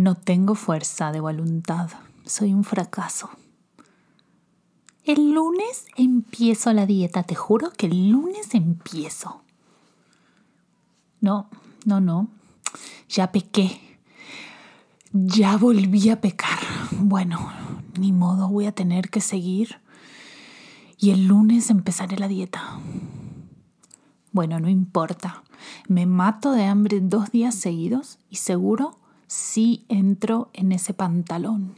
No tengo fuerza de voluntad. Soy un fracaso. El lunes empiezo la dieta, te juro que el lunes empiezo. No, no, no. Ya pequé. Ya volví a pecar. Bueno, ni modo, voy a tener que seguir. Y el lunes empezaré la dieta. Bueno, no importa. Me mato de hambre dos días seguidos y seguro sí entro en ese pantalón.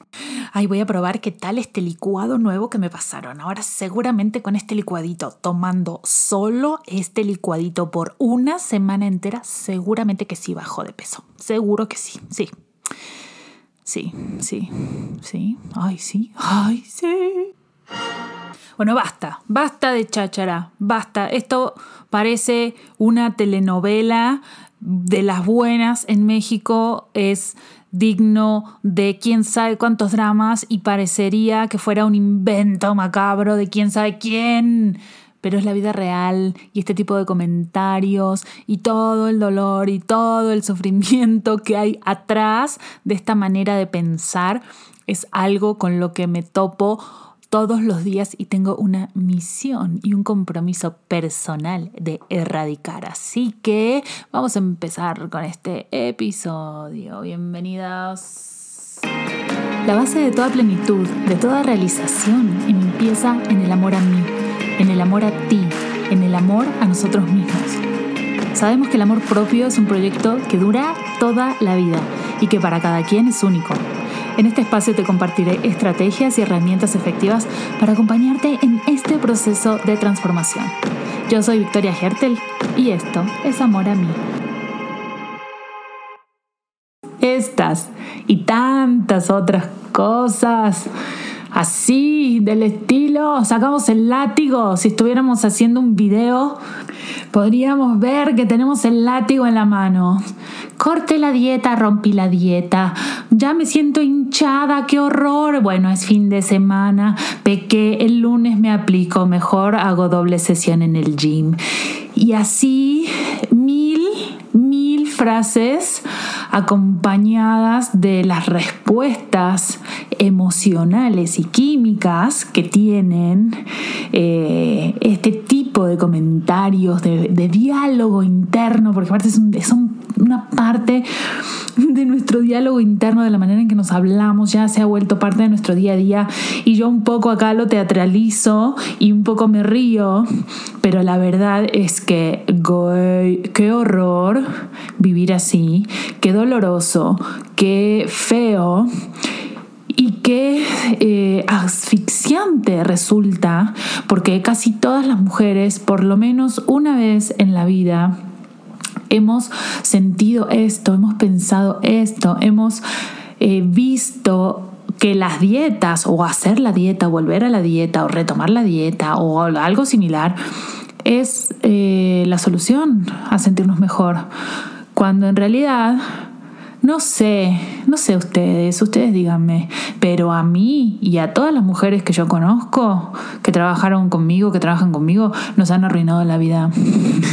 Ay, voy a probar qué tal este licuado nuevo que me pasaron. Ahora seguramente con este licuadito, tomando solo este licuadito por una semana entera, seguramente que sí bajo de peso. Seguro que sí, sí. Sí, sí, sí. Ay, sí, ay, sí. Bueno, basta, basta de cháchara, basta. Esto parece una telenovela de las buenas en México, es digno de quién sabe cuántos dramas y parecería que fuera un invento macabro de quién sabe quién. Pero es la vida real y este tipo de comentarios y todo el dolor y todo el sufrimiento que hay atrás de esta manera de pensar es algo con lo que me topo todos los días y tengo una misión y un compromiso personal de erradicar. Así que vamos a empezar con este episodio. Bienvenidos. La base de toda plenitud, de toda realización, empieza en el amor a mí, en el amor a ti, en el amor a nosotros mismos. Sabemos que el amor propio es un proyecto que dura toda la vida y que para cada quien es único. En este espacio te compartiré estrategias y herramientas efectivas para acompañarte en este proceso de transformación. Yo soy Victoria Hertel y esto es Amor a mí. Estas y tantas otras cosas así, del estilo, sacamos el látigo. Si estuviéramos haciendo un video, podríamos ver que tenemos el látigo en la mano. Corté la dieta, rompí la dieta, ya me siento hinchada, qué horror. Bueno, es fin de semana, pequé, el lunes me aplico, mejor hago doble sesión en el gym. Y así mil, mil frases acompañadas de las respuestas emocionales y químicas que tienen eh, este tipo de comentarios, de, diálogo interno, porque aparte son una parte de nuestro diálogo interno, de la manera en que nos hablamos, ya se ha vuelto parte de nuestro día a día. Y yo un poco acá lo teatralizo y un poco me río, pero la verdad es que, qué horror vivir así, qué doloroso, qué feo y qué eh, asfixiante resulta, porque casi todas las mujeres, por lo menos una vez en la vida, hemos sentido esto, hemos pensado esto, hemos eh, visto que las dietas o hacer la dieta, volver a la dieta o retomar la dieta o algo similar es eh, la solución a sentirnos mejor. Cuando en realidad no sé, no sé ustedes, ustedes díganme, pero a mí y a todas las mujeres que yo conozco, que trabajaron conmigo, que trabajan conmigo, nos han arruinado la vida.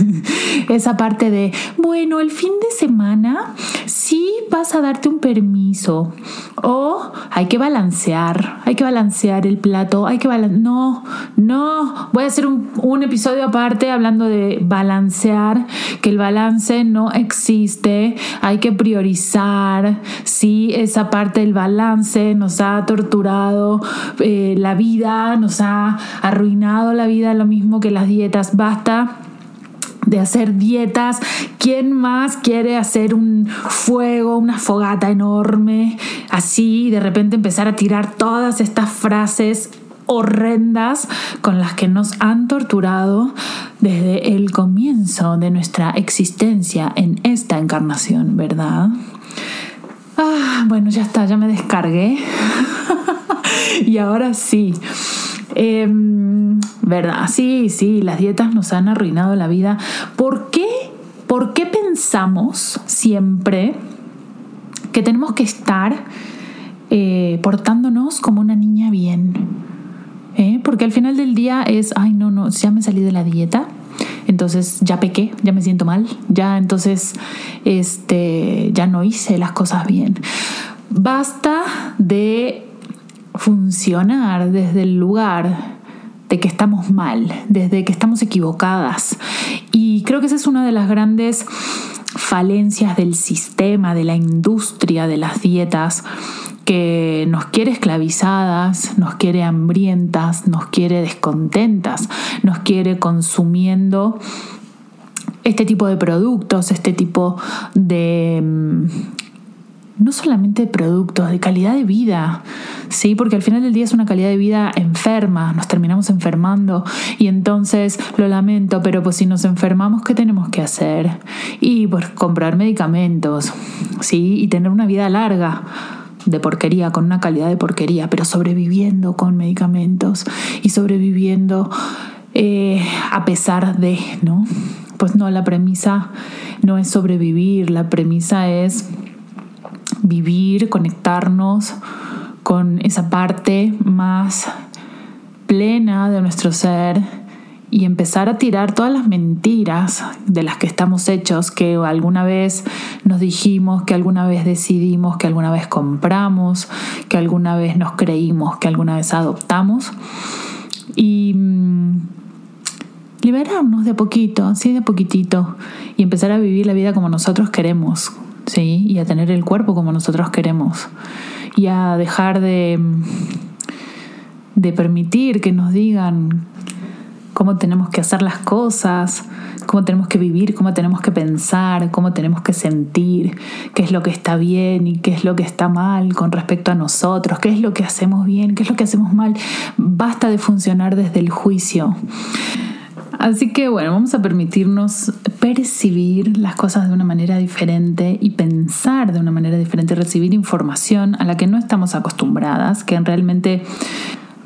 Esa parte de, bueno, el fin de semana sí vas a darte un permiso o hay que balancear, hay que balancear el plato, hay que balancear, no, no, voy a hacer un, un episodio aparte hablando de balancear, que el balance no existe, hay que priorizar si esa parte del balance nos ha torturado eh, la vida, nos ha arruinado la vida, lo mismo que las dietas. Basta de hacer dietas. ¿Quién más quiere hacer un fuego, una fogata enorme, así, y de repente empezar a tirar todas estas frases horrendas con las que nos han torturado desde el comienzo de nuestra existencia en esta encarnación, ¿verdad? Ah, bueno, ya está, ya me descargué. y ahora sí. Em, ¿Verdad? Sí, sí, las dietas nos han arruinado la vida. ¿Por qué? ¿Por qué pensamos siempre que tenemos que estar eh, portándonos como una niña bien? ¿Eh? Porque al final del día es, ay, no, no, ya me salí de la dieta entonces ya pequé, ya me siento mal, ya entonces este, ya no hice las cosas bien. Basta de funcionar desde el lugar de que estamos mal, desde que estamos equivocadas. Y creo que esa es una de las grandes falencias del sistema, de la industria de las dietas, que nos quiere esclavizadas, nos quiere hambrientas, nos quiere descontentas, nos quiere consumiendo este tipo de productos, este tipo de mm, no solamente de productos, de calidad de vida, ¿sí? Porque al final del día es una calidad de vida enferma, nos terminamos enfermando y entonces lo lamento, pero pues si nos enfermamos, ¿qué tenemos que hacer? Y pues comprar medicamentos, ¿sí? Y tener una vida larga de porquería, con una calidad de porquería, pero sobreviviendo con medicamentos y sobreviviendo eh, a pesar de, ¿no? Pues no, la premisa no es sobrevivir, la premisa es vivir, conectarnos con esa parte más plena de nuestro ser y empezar a tirar todas las mentiras de las que estamos hechos, que alguna vez nos dijimos, que alguna vez decidimos, que alguna vez compramos, que alguna vez nos creímos, que alguna vez adoptamos. Y mm, liberarnos de a poquito, así de poquitito, y empezar a vivir la vida como nosotros queremos, ¿sí? Y a tener el cuerpo como nosotros queremos. Y a dejar de, de permitir que nos digan cómo tenemos que hacer las cosas, cómo tenemos que vivir, cómo tenemos que pensar, cómo tenemos que sentir, qué es lo que está bien y qué es lo que está mal con respecto a nosotros, qué es lo que hacemos bien, qué es lo que hacemos mal. Basta de funcionar desde el juicio. Así que bueno, vamos a permitirnos percibir las cosas de una manera diferente y pensar de una manera diferente, recibir información a la que no estamos acostumbradas, que realmente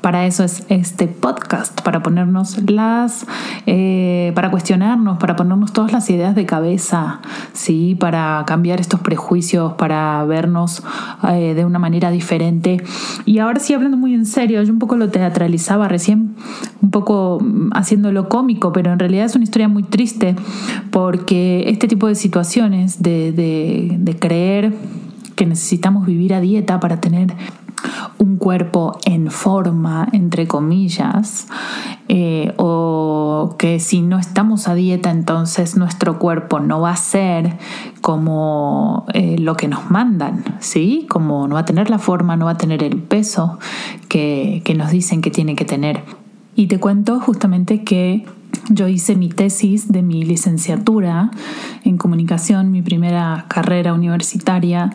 para eso es este podcast, para ponernos las, eh, para cuestionarnos, para ponernos todas las ideas de cabeza, ¿sí? para cambiar estos prejuicios, para vernos eh, de una manera diferente. Y ahora sí, hablando muy en serio, yo un poco lo teatralizaba recién, un poco haciéndolo cómico, pero en realidad es una historia muy triste porque este tipo de situaciones de, de creer que necesitamos vivir a dieta para tener un cuerpo en forma, entre comillas, eh, o que si no estamos a dieta entonces nuestro cuerpo no va a ser como eh, lo que nos mandan, ¿sí? Como no va a tener la forma, no va a tener el peso que, que nos dicen que tiene que tener. Y te cuento justamente que yo hice mi tesis de mi licenciatura en comunicación, mi primera carrera universitaria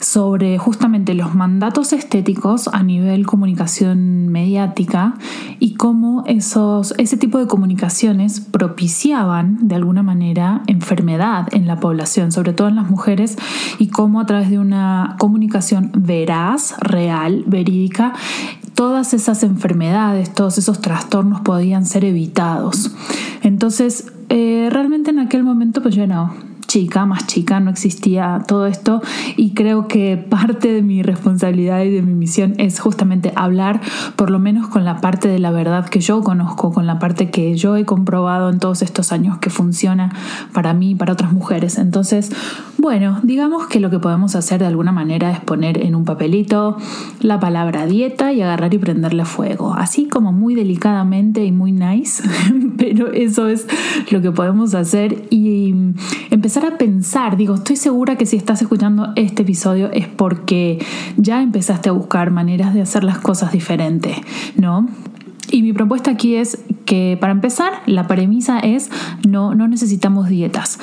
sobre justamente los mandatos estéticos a nivel comunicación mediática y cómo esos, ese tipo de comunicaciones propiciaban de alguna manera enfermedad en la población, sobre todo en las mujeres, y cómo a través de una comunicación veraz, real, verídica, todas esas enfermedades, todos esos trastornos podían ser evitados. Entonces, eh, realmente en aquel momento pues yo no, chica, más chica, no existía todo esto. Y creo que parte de mi responsabilidad y de mi misión es justamente hablar por lo menos con la parte de la verdad que yo conozco, con la parte que yo he comprobado en todos estos años que funciona para mí y para otras mujeres. Entonces, bueno, digamos que lo que podemos hacer de alguna manera es poner en un papelito la palabra dieta y agarrar y prenderle fuego, así como muy delicadamente y muy nice, pero eso es lo que podemos hacer. Y empezar a pensar, digo, estoy segura que si estás escuchando este episodio es porque ya empezaste a buscar maneras de hacer las cosas diferentes, ¿no? Y mi propuesta aquí es que para empezar, la premisa es no, no necesitamos dietas.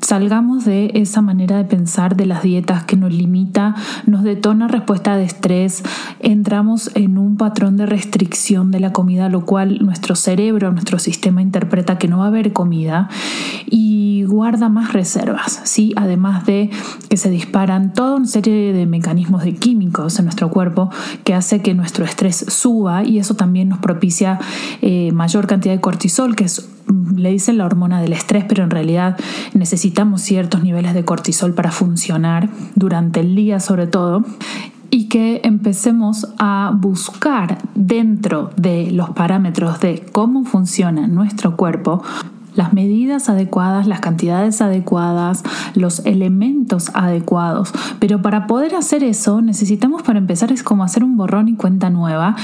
Salgamos de esa manera de pensar de las dietas que nos limita, nos detona respuesta de estrés, entramos en un patrón de restricción de la comida, lo cual nuestro cerebro, nuestro sistema interpreta que no va a haber comida y guarda más reservas, ¿sí? Además de que se disparan toda una serie de mecanismos de químicos en nuestro cuerpo que hace que nuestro estrés suba y eso también nos propicia eh, mayor cantidad de cortisol, que es le dicen la hormona del estrés, pero en realidad necesitamos ciertos niveles de cortisol para funcionar durante el día sobre todo y que empecemos a buscar dentro de los parámetros de cómo funciona nuestro cuerpo las medidas adecuadas, las cantidades adecuadas, los elementos adecuados. Pero para poder hacer eso necesitamos para empezar es como hacer un borrón y cuenta nueva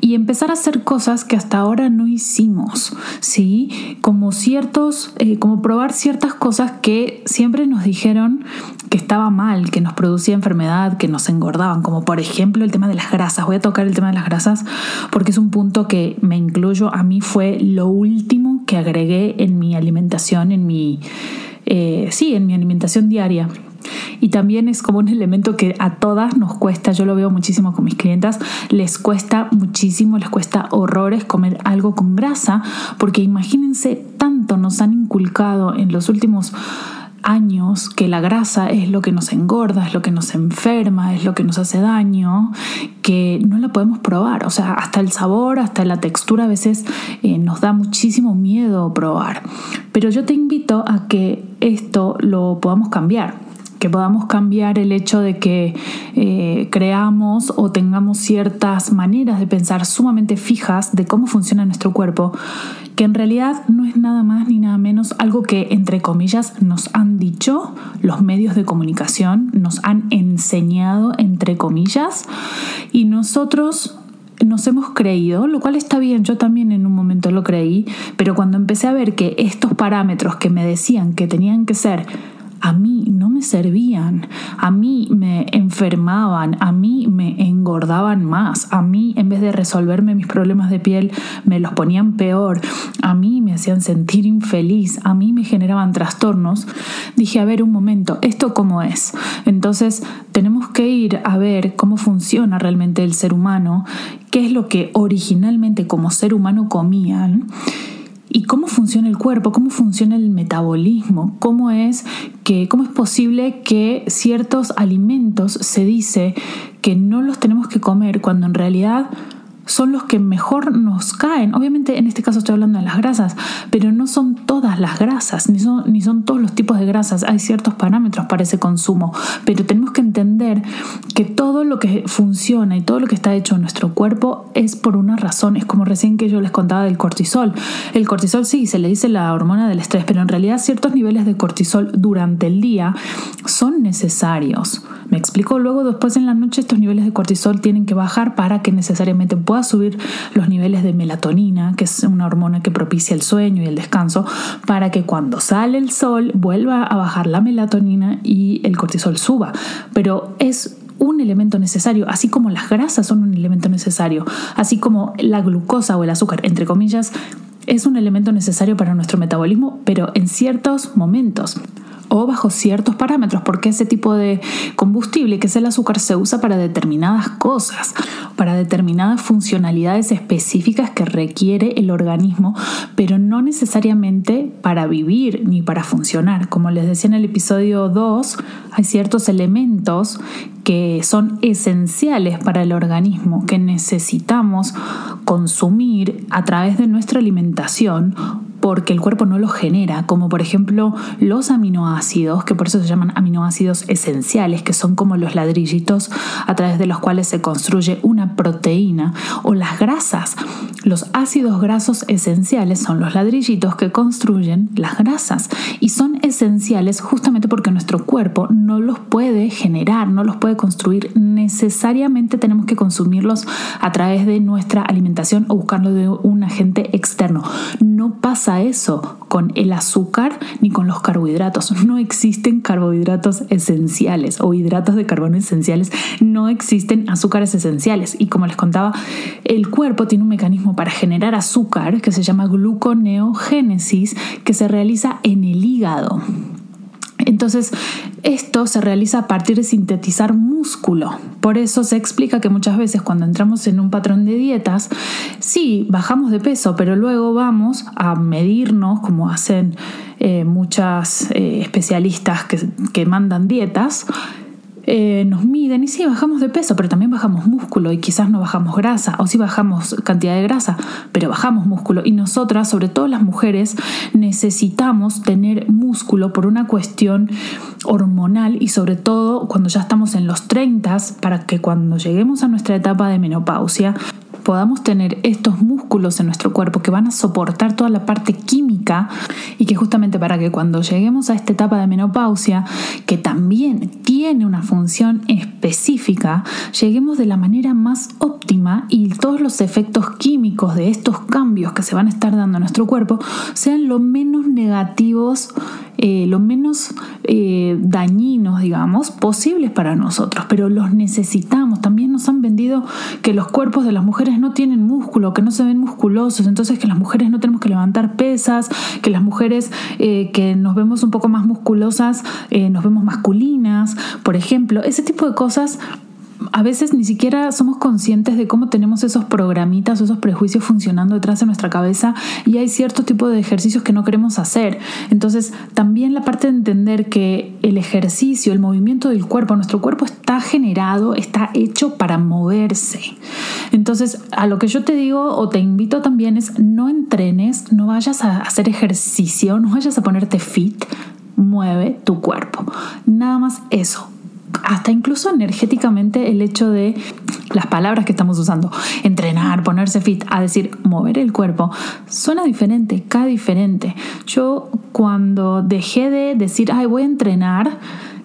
y empezar a hacer cosas que hasta ahora no hicimos, ¿sí? Como ciertos, eh, como probar ciertas cosas que siempre nos dijeron que estaba mal, que nos producía enfermedad, que nos engordaban, como por ejemplo el tema de las grasas. Voy a tocar el tema de las grasas porque es un punto que me incluyo. A mí fue lo último que agregué en mi alimentación, en mi, eh, sí, en mi alimentación diaria. Y también es como un elemento que a todas nos cuesta, yo lo veo muchísimo con mis clientas, les cuesta muchísimo, les cuesta horrores comer algo con grasa, porque imagínense tanto nos han inculcado en los últimos años que la grasa es lo que nos engorda, es lo que nos enferma, es lo que nos hace daño, que no la podemos probar. O sea, hasta el sabor, hasta la textura a veces eh, nos da muchísimo miedo probar. Pero yo te invito a que esto lo podamos cambiar que podamos cambiar el hecho de que eh, creamos o tengamos ciertas maneras de pensar sumamente fijas de cómo funciona nuestro cuerpo, que en realidad no es nada más ni nada menos algo que, entre comillas, nos han dicho los medios de comunicación, nos han enseñado, entre comillas, y nosotros nos hemos creído, lo cual está bien, yo también en un momento lo creí, pero cuando empecé a ver que estos parámetros que me decían que tenían que ser a mí no me servían, a mí me enfermaban, a mí me engordaban más, a mí en vez de resolverme mis problemas de piel me los ponían peor, a mí me hacían sentir infeliz, a mí me generaban trastornos, dije, a ver un momento, ¿esto cómo es? Entonces tenemos que ir a ver cómo funciona realmente el ser humano, qué es lo que originalmente como ser humano comían y cómo funciona el cuerpo, cómo funciona el metabolismo, cómo es que cómo es posible que ciertos alimentos se dice que no los tenemos que comer cuando en realidad son los que mejor nos caen. Obviamente en este caso estoy hablando de las grasas, pero no son todas las grasas, ni son, ni son todos los tipos de grasas. Hay ciertos parámetros para ese consumo, pero tenemos que entender que todo lo que funciona y todo lo que está hecho en nuestro cuerpo es por una razón. Es como recién que yo les contaba del cortisol. El cortisol sí, se le dice la hormona del estrés, pero en realidad ciertos niveles de cortisol durante el día son necesarios. Me explico, luego después en la noche estos niveles de cortisol tienen que bajar para que necesariamente pueda subir los niveles de melatonina, que es una hormona que propicia el sueño y el descanso, para que cuando sale el sol vuelva a bajar la melatonina y el cortisol suba. Pero es un elemento necesario, así como las grasas son un elemento necesario, así como la glucosa o el azúcar, entre comillas, es un elemento necesario para nuestro metabolismo, pero en ciertos momentos o bajo ciertos parámetros, porque ese tipo de combustible, que es el azúcar, se usa para determinadas cosas, para determinadas funcionalidades específicas que requiere el organismo, pero no necesariamente para vivir ni para funcionar. Como les decía en el episodio 2, hay ciertos elementos que son esenciales para el organismo, que necesitamos consumir a través de nuestra alimentación porque el cuerpo no los genera, como por ejemplo los aminoácidos, que por eso se llaman aminoácidos esenciales, que son como los ladrillitos a través de los cuales se construye una proteína, o las grasas. Los ácidos grasos esenciales son los ladrillitos que construyen las grasas y son esenciales justamente porque nuestro cuerpo no los puede generar, no los puede construir. Necesariamente tenemos que consumirlos a través de nuestra alimentación o buscarlo de un agente externo. No pasa eso con el azúcar ni con los carbohidratos. No existen carbohidratos esenciales o hidratos de carbono esenciales. No existen azúcares esenciales. Y como les contaba, el cuerpo tiene un mecanismo para generar azúcar que se llama gluconeogénesis que se realiza en el hígado. Entonces, esto se realiza a partir de sintetizar músculo. Por eso se explica que muchas veces cuando entramos en un patrón de dietas, sí, bajamos de peso, pero luego vamos a medirnos, como hacen eh, muchas eh, especialistas que, que mandan dietas, eh, nos miden y sí, bajamos de peso, pero también bajamos músculo y quizás no bajamos grasa, o sí bajamos cantidad de grasa, pero bajamos músculo. Y nosotras, sobre todo las mujeres, necesitamos tener músculo por una cuestión hormonal y sobre todo cuando ya estamos en los 30 para que cuando lleguemos a nuestra etapa de menopausia podamos tener estos músculos en nuestro cuerpo que van a soportar toda la parte química y que justamente para que cuando lleguemos a esta etapa de menopausia, que también tiene una función específica, lleguemos de la manera más óptima y todos los efectos químicos de estos cambios que se van a estar dando a nuestro cuerpo sean lo menos negativos eh, lo menos eh, dañinos, digamos, posibles para nosotros, pero los necesitamos. También nos han vendido que los cuerpos de las mujeres no tienen músculo, que no se ven musculosos, entonces que las mujeres no tenemos que levantar pesas, que las mujeres eh, que nos vemos un poco más musculosas, nos vemos masculinas, por ejemplo, ese tipo de cosas a veces ni siquiera somos conscientes de cómo tenemos esos programitas o esos prejuicios funcionando detrás de nuestra cabeza y hay cierto tipo de ejercicios que no queremos hacer. Entonces, también la parte de entender que el ejercicio, el movimiento del cuerpo, nuestro cuerpo está generado, está hecho para moverse. Entonces, a lo que yo te digo o te invito también es no entrenes, no vayas a hacer ejercicio, no vayas a ponerte fit, mueve tu cuerpo. Nada más eso hasta incluso energéticamente el hecho de las palabras que estamos usando, entrenar, ponerse fit, a decir mover el cuerpo, suena diferente, cae diferente. Yo cuando dejé de decir, ay, voy a entrenar,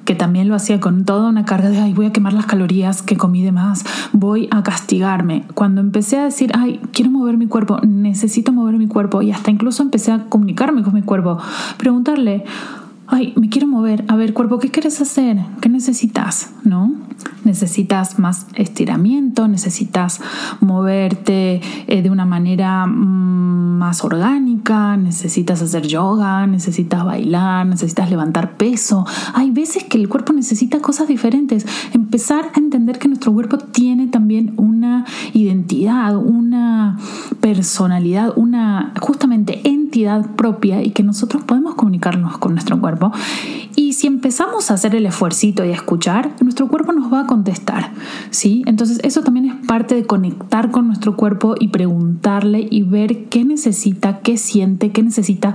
que también lo hacía con toda una carga de, ay, voy a quemar las calorías que comí de más, voy a castigarme. Cuando empecé a decir, ay, quiero mover mi cuerpo, necesito mover mi cuerpo, y hasta incluso empecé a comunicarme con mi cuerpo, preguntarle, ay, me quiero mover, a ver, cuerpo, ¿qué quieres hacer? ¿Qué necesitas? ¿No? Necesitas más estiramiento, necesitas moverte eh, de una manera mm, más orgánica, necesitas hacer yoga, necesitas bailar, necesitas levantar peso. Hay veces que el cuerpo necesita cosas diferentes. Empezar a entender que nuestro cuerpo tiene también una identidad, una personalidad, una justamente propia y que nosotros podemos comunicarnos con nuestro cuerpo y si empezamos a hacer el esfuercito y a escuchar, nuestro cuerpo nos va a contestar, ¿sí? Entonces eso también es parte de conectar con nuestro cuerpo y preguntarle y ver qué necesita, qué siente, qué necesita,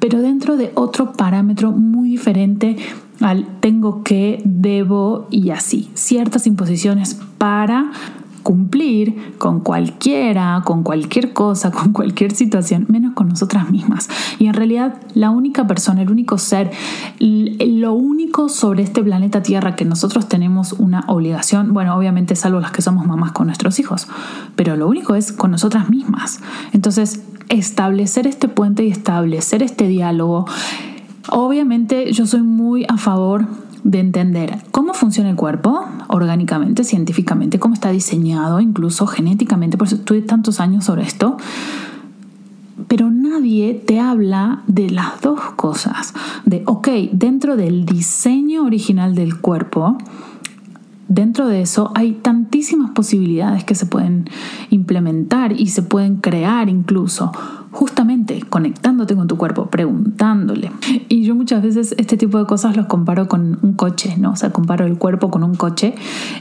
pero dentro de otro parámetro muy diferente al tengo que, debo y así. Ciertas imposiciones para cumplir con cualquiera, con cualquier cosa, con cualquier situación, menos con nosotras mismas. Y en realidad la única persona, el único ser, lo único sobre este planeta Tierra que nosotros tenemos una obligación, bueno, obviamente salvo las que somos mamás con nuestros hijos, pero lo único es con nosotras mismas. Entonces, establecer este puente y establecer este diálogo, obviamente yo soy muy a favor de entender cómo funciona el cuerpo orgánicamente, científicamente, cómo está diseñado, incluso genéticamente, por eso estuve tantos años sobre esto, pero nadie te habla de las dos cosas, de, ok, dentro del diseño original del cuerpo, dentro de eso hay tantísimas posibilidades que se pueden implementar y se pueden crear incluso justamente conectándote con tu cuerpo, preguntándole. Y yo muchas veces este tipo de cosas los comparo con un coche, ¿no? O sea, comparo el cuerpo con un coche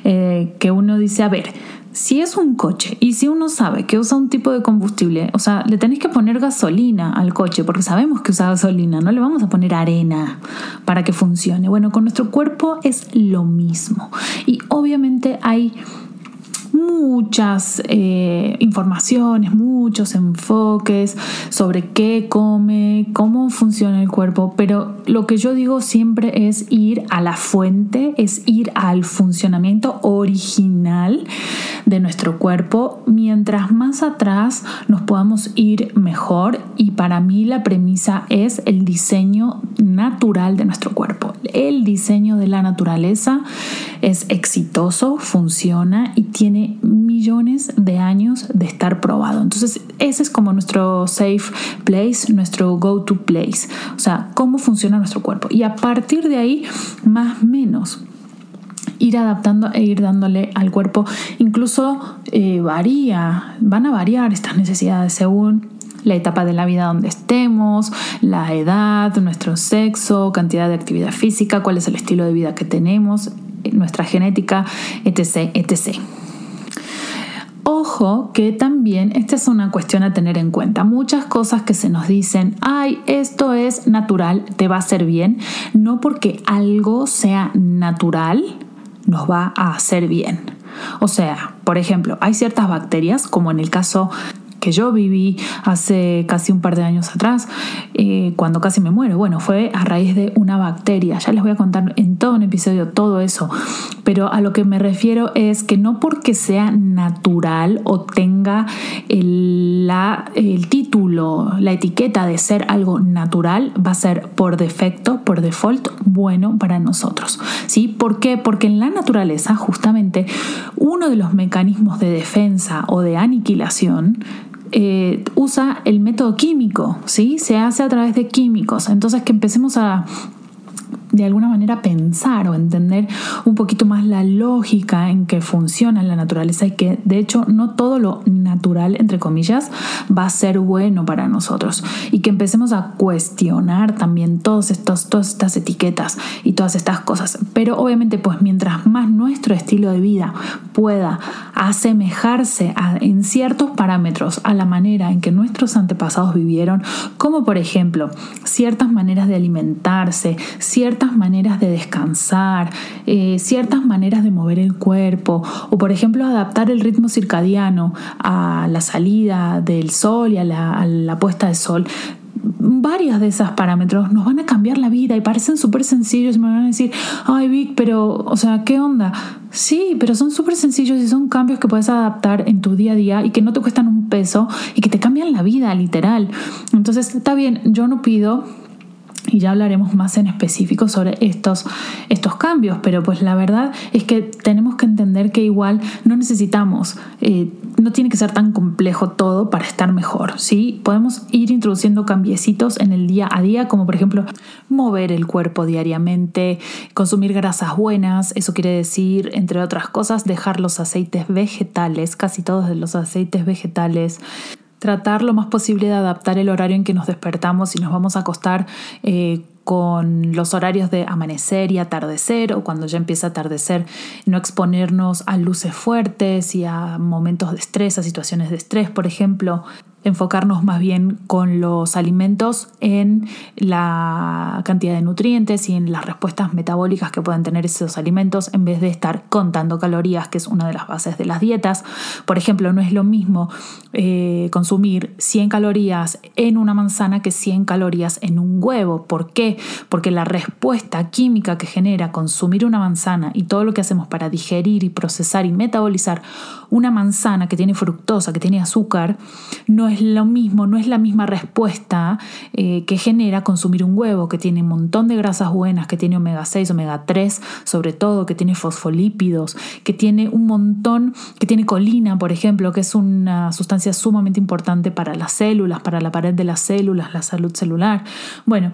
eh, que uno dice, a ver, si es un coche y si uno sabe que usa un tipo de combustible, o sea, le tenés que poner gasolina al coche porque sabemos que usa gasolina, no le vamos a poner arena para que funcione. Bueno, con nuestro cuerpo es lo mismo. Y obviamente hay muchas eh, informaciones, muchos enfoques sobre qué come, cómo funciona el cuerpo, pero lo que yo digo siempre es ir a la fuente, es ir al funcionamiento original de nuestro cuerpo. Mientras más atrás nos podamos ir mejor y para mí la premisa es el diseño natural de nuestro cuerpo. El diseño de la naturaleza es exitoso, funciona y tiene millones de años de estar probado. Entonces, ese es como nuestro safe place, nuestro go-to place. O sea, cómo funciona nuestro cuerpo. Y a partir de ahí, más o menos ir adaptando e ir dándole al cuerpo. Incluso eh, varía, van a variar estas necesidades según la etapa de la vida donde estemos, la edad, nuestro sexo, cantidad de actividad física, cuál es el estilo de vida que tenemos, nuestra genética, etc. etc. Ojo que también esta es una cuestión a tener en cuenta. Muchas cosas que se nos dicen, ay, esto es natural, te va a hacer bien, no porque algo sea natural nos va a hacer bien. O sea, por ejemplo, hay ciertas bacterias, como en el caso que yo viví hace casi un par de años atrás, eh, cuando casi me muero. Bueno, fue a raíz de una bacteria. Ya les voy a contar en todo un episodio todo eso. Pero a lo que me refiero es que no porque sea natural o tenga el, el título, la etiqueta de ser algo natural, va a ser por defecto, por default, bueno para nosotros. ¿Sí? ¿Por qué? Porque en la naturaleza, justamente, uno de los mecanismos de defensa o de aniquilación eh, usa el método químico, ¿sí? Se hace a través de químicos. Entonces que empecemos a de alguna manera pensar o entender un poquito más la lógica en que funciona la naturaleza y que de hecho no todo lo natural, entre comillas, va a ser bueno para nosotros y que empecemos a cuestionar también todos estos, todas estas etiquetas y todas estas cosas. Pero obviamente pues mientras más nuestro estilo de vida pueda asemejarse en ciertos parámetros a la manera en que nuestros antepasados vivieron, como por ejemplo ciertas maneras de alimentarse, ciertas maneras de descansar, eh, ciertas maneras de mover el cuerpo o por ejemplo adaptar el ritmo circadiano a la salida del sol y a la, puesta de sol varias de esos parámetros nos van a cambiar la vida y parecen súper sencillos y me van a decir, ay Vic, pero, o sea, ¿qué onda? Sí, pero son súper sencillos y son cambios que puedes adaptar en tu día a día y que no te cuestan un peso y que te cambian la vida, literal. Entonces, está bien, yo no pido y ya hablaremos más en específico sobre estos, estos cambios, pero pues la verdad es que tenemos que entender que igual no necesitamos, eh, no tiene que ser tan complejo todo para estar mejor, ¿sí? Podemos ir introduciendo cambiecitos en el día a día, como por ejemplo mover el cuerpo diariamente, consumir grasas buenas, eso quiere decir, entre otras cosas, dejar los aceites vegetales, casi todos los aceites vegetales, tratar lo más posible de adaptar el horario en que nos despertamos y nos vamos a acostar eh, con los horarios de amanecer y atardecer o cuando ya empieza a atardecer, no exponernos a luces fuertes y a momentos de estrés, a situaciones de estrés, por ejemplo, enfocarnos más bien con los alimentos en la cantidad de nutrientes y en las respuestas metabólicas que pueden tener esos alimentos en vez de estar contando calorías, que es una de las bases de las dietas. Por ejemplo, no es lo mismo eh, consumir 100 calorías en una manzana que 100 calorías en un huevo. ¿Por qué? Porque la respuesta química que genera consumir una manzana y todo lo que hacemos para digerir y procesar y metabolizar una manzana que tiene fructosa, que tiene azúcar, no es lo mismo, no es la misma respuesta eh, que genera consumir un huevo que tiene un montón de grasas buenas, que tiene omega 6, omega 3, sobre todo, que tiene fosfolípidos, que tiene un montón, que tiene colina, por ejemplo, que es una sustancia sumamente importante para las células, para la pared de las células, la salud celular. Bueno,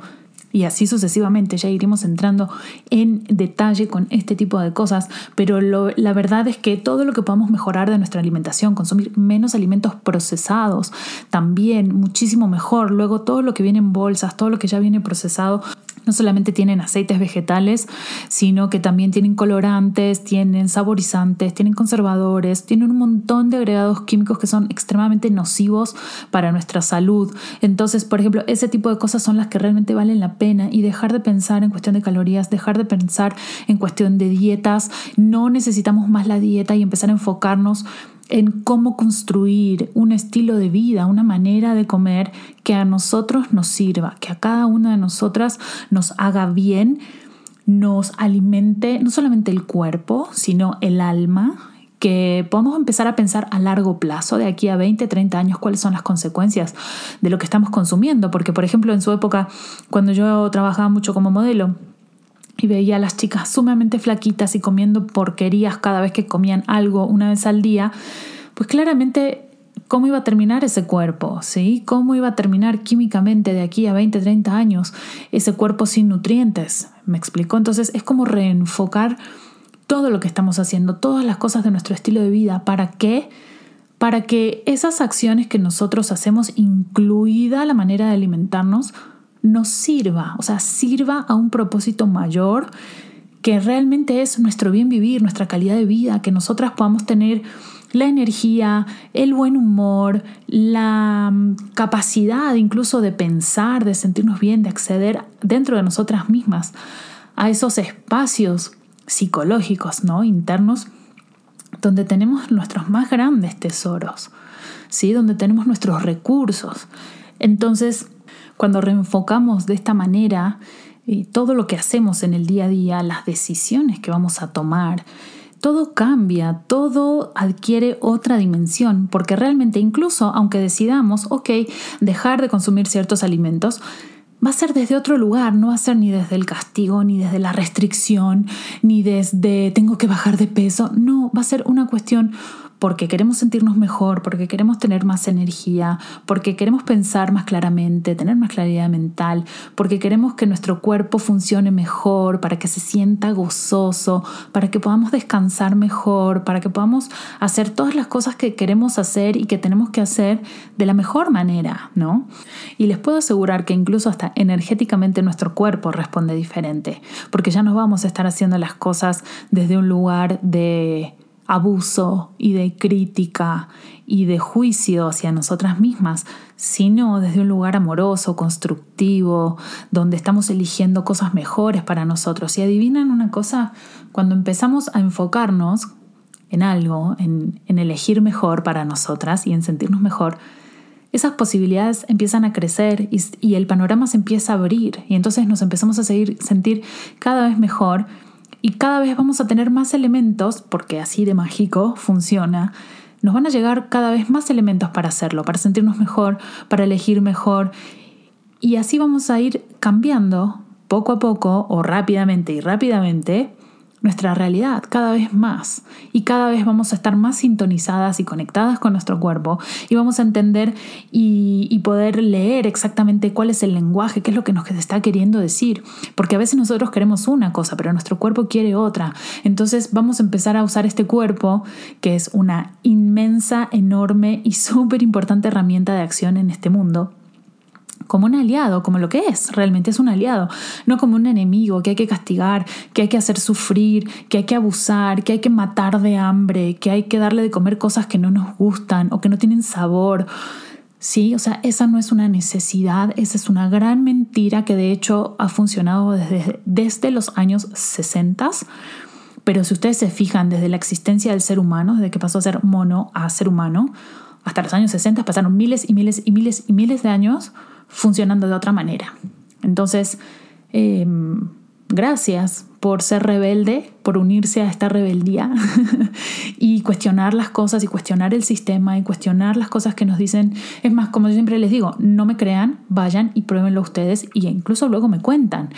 y así sucesivamente. Ya iremos entrando en detalle con este tipo de cosas, pero la verdad es que todo lo que podamos mejorar de nuestra alimentación, consumir menos alimentos procesados, también muchísimo mejor. Luego todo lo que viene en bolsas, todo lo que ya viene procesado, no solamente tienen aceites vegetales, sino que también tienen colorantes, tienen saborizantes, tienen conservadores, tienen un montón de agregados químicos que son extremadamente nocivos para nuestra salud. Entonces, por ejemplo, ese tipo de cosas son las que realmente valen la pena y dejar de pensar en cuestión de calorías, dejar de pensar en cuestión de dietas. No necesitamos más la dieta y empezar a enfocarnos en cómo construir un estilo de vida, una manera de comer que a nosotros nos sirva, que a cada una de nosotras nos haga bien, nos alimente no solamente el cuerpo, sino el alma, que podamos empezar a pensar a largo plazo, de aquí a 20, 30 años, cuáles son las consecuencias de lo que estamos consumiendo. Porque, por ejemplo, en su época, cuando yo trabajaba mucho como modelo, y veía a las chicas sumamente flaquitas y comiendo porquerías cada vez que comían algo una vez al día, pues claramente cómo iba a terminar ese cuerpo, ¿sí? ¿Cómo iba a terminar químicamente de aquí a 20, 30 años ese cuerpo sin nutrientes? ¿Me explicó? Entonces es como reenfocar todo lo que estamos haciendo, todas las cosas de nuestro estilo de vida, ¿para qué? Para que esas acciones que nosotros hacemos, incluida la manera de alimentarnos, nos sirva, o sea, sirva a un propósito mayor que realmente es nuestro bien vivir, nuestra calidad de vida, que nosotras podamos tener la energía, el buen humor, la mm, capacidad incluso de pensar, de sentirnos bien, de acceder dentro de nosotras mismas a esos espacios psicológicos, ¿no? internos donde tenemos nuestros más grandes tesoros, ¿sí? donde tenemos nuestros recursos. Entonces, cuando reenfocamos de esta manera y todo lo que hacemos en el día a día, las decisiones que vamos a tomar, todo cambia, todo adquiere otra dimensión, porque realmente incluso aunque decidamos, ok, dejar de consumir ciertos alimentos, va a ser desde otro lugar, no va a ser ni desde el castigo, ni desde la restricción, ni desde tengo que bajar de peso, no, va a ser una cuestión porque queremos sentirnos mejor, porque queremos tener más energía, porque queremos pensar más claramente, tener más claridad mental, porque queremos que nuestro cuerpo funcione mejor, para que se sienta gozoso, para que podamos descansar mejor, para que podamos hacer todas las cosas que queremos hacer y que tenemos que hacer de la mejor manera, ¿no? Y les puedo asegurar que incluso hasta energéticamente nuestro cuerpo responde diferente, porque ya no vamos a estar haciendo las cosas desde un lugar de abuso y de crítica y de juicio hacia nosotras mismas, sino desde un lugar amoroso, constructivo, donde estamos eligiendo cosas mejores para nosotros. Y adivinan una cosa, cuando empezamos a enfocarnos en algo, en, elegir mejor para nosotras y en sentirnos mejor, esas posibilidades empiezan a crecer y, y, el panorama se empieza a abrir y entonces nos empezamos a seguir, sentir cada vez mejor y cada vez vamos a tener más elementos, porque así de mágico funciona, nos van a llegar cada vez más elementos para hacerlo, para sentirnos mejor, para elegir mejor. Y así vamos a ir cambiando poco a poco o rápidamente y rápidamente nuestra realidad cada vez más. Y cada vez vamos a estar más sintonizadas y conectadas con nuestro cuerpo y vamos a entender y, poder leer exactamente cuál es el lenguaje, qué es lo que nos está queriendo decir, porque a veces nosotros queremos una cosa, pero nuestro cuerpo quiere otra. Entonces vamos a empezar a usar este cuerpo, que es una inmensa, enorme y súper importante herramienta de acción en este mundo como un aliado, como lo que es, realmente es un aliado, no como un enemigo que hay que castigar, que hay que hacer sufrir, que hay que abusar, que hay que matar de hambre, que hay que darle de comer cosas que no nos gustan o que no tienen sabor. Sí, o sea, esa no es una necesidad, esa es una gran mentira que de hecho ha funcionado desde, desde los años 60. Pero si ustedes se fijan desde la existencia del ser humano, desde que pasó a ser mono a ser humano, hasta los años 60 pasaron miles y miles y miles y miles de años funcionando de otra manera. Entonces, em, gracias por ser rebelde, por unirse a esta rebeldía y cuestionar las cosas y cuestionar el sistema y cuestionar las cosas que nos dicen. Es más, como yo siempre les digo, no me crean, vayan y pruébenlo ustedes y incluso luego me cuentan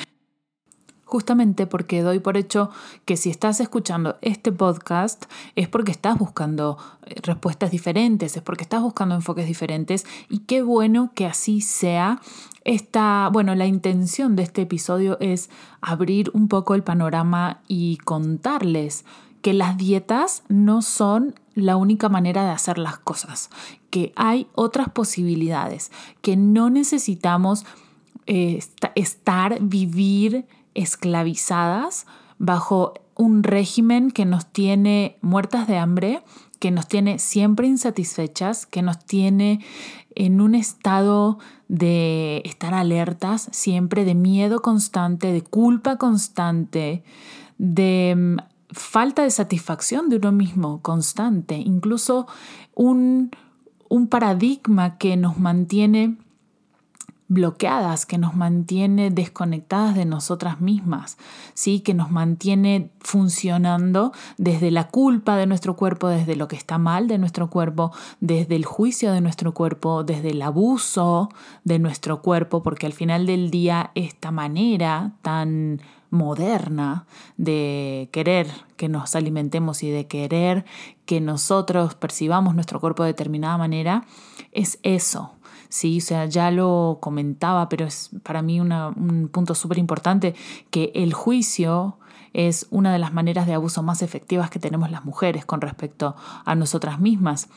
justamente porque doy por hecho que si estás escuchando este podcast es porque estás buscando eh, respuestas diferentes, es porque estás buscando enfoques diferentes y qué bueno que así sea. Esta, bueno, la intención de este episodio es abrir un poco el panorama y contarles que las dietas no son la única manera de hacer las cosas, que hay otras posibilidades, que no necesitamos eh, estar, vivir esclavizadas bajo un régimen que nos tiene muertas de hambre, que nos tiene siempre insatisfechas, que nos tiene en un estado de estar alertas, siempre de miedo constante, de culpa constante, de mm, falta de satisfacción de uno mismo constante, incluso un, un paradigma que nos mantiene bloqueadas, que nos mantiene desconectadas de nosotras mismas, ¿sí? que nos mantiene funcionando desde la culpa de nuestro cuerpo, desde lo que está mal de nuestro cuerpo, desde el juicio de nuestro cuerpo, desde el abuso de nuestro cuerpo, porque al final del día esta manera tan moderna de querer que nos alimentemos y de querer que nosotros percibamos nuestro cuerpo de determinada manera, es eso, Sí, o sea, ya lo comentaba, pero es para mí un punto súper importante que el juicio es una de las maneras de abuso más efectivas que tenemos las mujeres con respecto a nosotras mismas.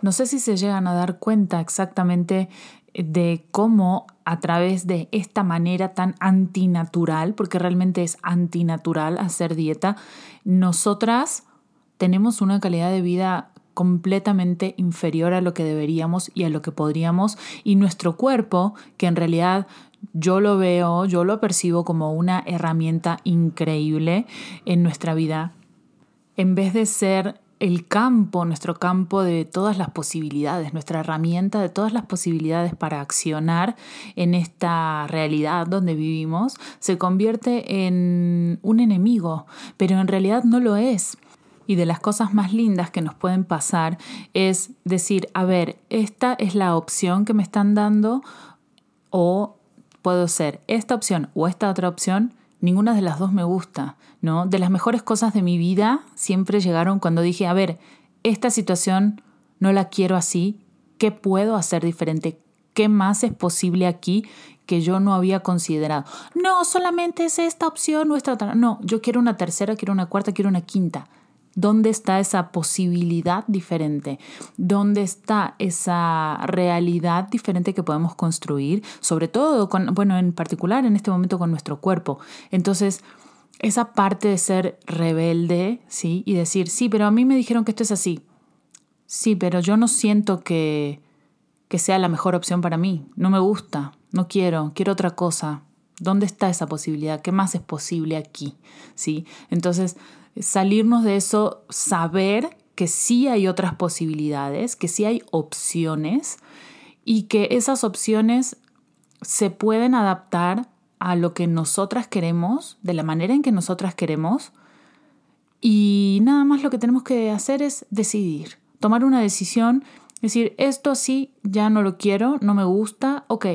No sé si se llegan a dar cuenta exactamente de cómo a través de esta manera tan antinatural, porque realmente es antinatural hacer dieta, nosotras tenemos una calidad de vida completamente inferior a lo que deberíamos y a lo que podríamos y nuestro cuerpo, que en realidad yo lo veo, yo lo percibo como una herramienta increíble en nuestra vida en vez de ser el campo, nuestro campo de todas las posibilidades, nuestra herramienta de todas las posibilidades para accionar en esta realidad donde vivimos, se convierte en un enemigo, pero en realidad no lo es. Y de las cosas más lindas que nos pueden pasar es decir, a ver, esta es la opción que me están dando o puedo ser esta opción o esta otra opción, ninguna de las dos me gusta, ¿no? De las mejores cosas de mi vida siempre llegaron cuando dije, a ver, esta situación no la quiero así, ¿qué puedo hacer diferente? ¿Qué más es posible aquí que yo no había considerado? No, solamente es esta opción o esta otra. No, yo quiero una tercera, quiero una cuarta, quiero una quinta. ¿Dónde está esa posibilidad diferente? ¿Dónde está esa realidad diferente que podemos construir? Sobre todo, bueno, en particular en este momento con nuestro cuerpo. Entonces, esa parte de ser rebelde, ¿sí? Y decir, sí, pero a mí me dijeron que esto es así. Sí, pero yo no siento que, que sea la mejor opción para mí. No me gusta, no quiero, quiero otra cosa. ¿Dónde está esa posibilidad? ¿Qué más es posible aquí? ¿Sí? Entonces, salirnos de eso, saber que sí hay otras posibilidades, que sí hay opciones y que esas opciones se pueden adaptar a lo que nosotras queremos, de la manera en que nosotras queremos. Y nada más lo que tenemos que hacer es decidir, tomar una decisión, decir, esto sí, ya no lo quiero, no me gusta, ok,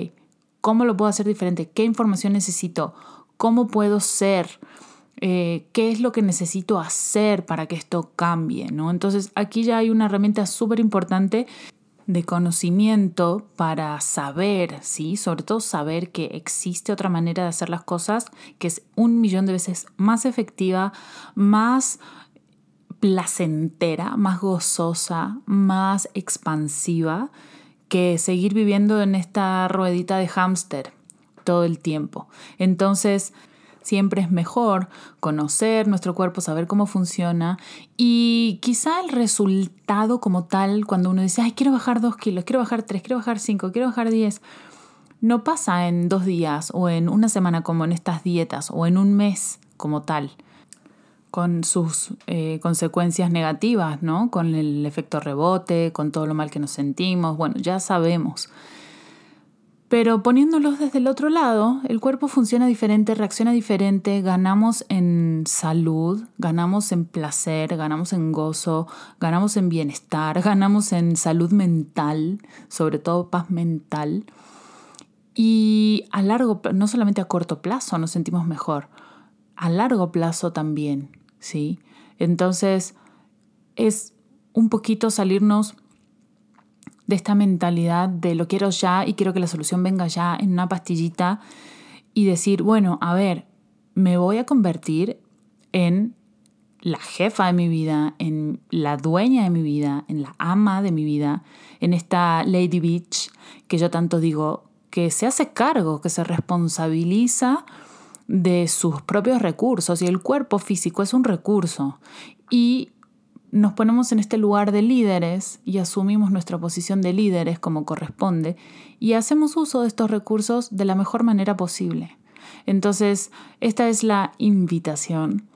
¿cómo lo puedo hacer diferente? ¿Qué información necesito? ¿Cómo puedo ser? Eh, qué es lo que necesito hacer para que esto cambie, ¿no? Entonces aquí ya hay una herramienta súper importante de conocimiento para saber, ¿sí? Sobre todo saber que existe otra manera de hacer las cosas que es un millón de veces más efectiva, más placentera, más gozosa, más expansiva que seguir viviendo en esta ruedita de hámster todo el tiempo. Entonces, Siempre es mejor conocer nuestro cuerpo, saber cómo funciona. Y quizá el resultado como tal, cuando uno dice, ay, quiero bajar dos kilos, quiero bajar tres, quiero bajar cinco, quiero bajar diez, no pasa en dos días o en una semana como en estas dietas o en un mes como tal con sus eh, consecuencias negativas, ¿no? Con el efecto rebote, con todo lo mal que nos sentimos, bueno, ya sabemos pero poniéndolos desde el otro lado, el cuerpo funciona diferente, reacciona diferente, ganamos en salud, ganamos en placer, ganamos en gozo, ganamos en bienestar, ganamos en salud mental, sobre todo paz mental. Y a largo, no solamente a corto plazo nos sentimos mejor, a largo plazo también, ¿sí? Entonces es un poquito salirnos de esta mentalidad de lo quiero ya y quiero que la solución venga ya en una pastillita y decir, bueno, a ver, me voy a convertir en la jefa de mi vida, en la dueña de mi vida, en la ama de mi vida, en esta Lady Beach que yo tanto digo, que se hace cargo, que se responsabiliza de sus propios recursos y el cuerpo físico es un recurso y nos ponemos en este lugar de líderes y asumimos nuestra posición de líderes como corresponde y hacemos uso de estos recursos de la mejor manera posible. Entonces, esta es la invitación.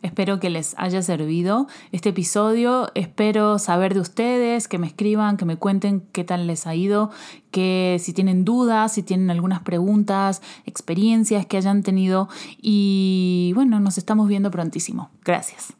Espero que les haya servido este episodio. Espero saber de ustedes, que me escriban, que me cuenten qué tal les ha ido, que si tienen dudas, si tienen algunas preguntas, experiencias que hayan tenido. Y bueno, nos estamos viendo prontísimo. Gracias.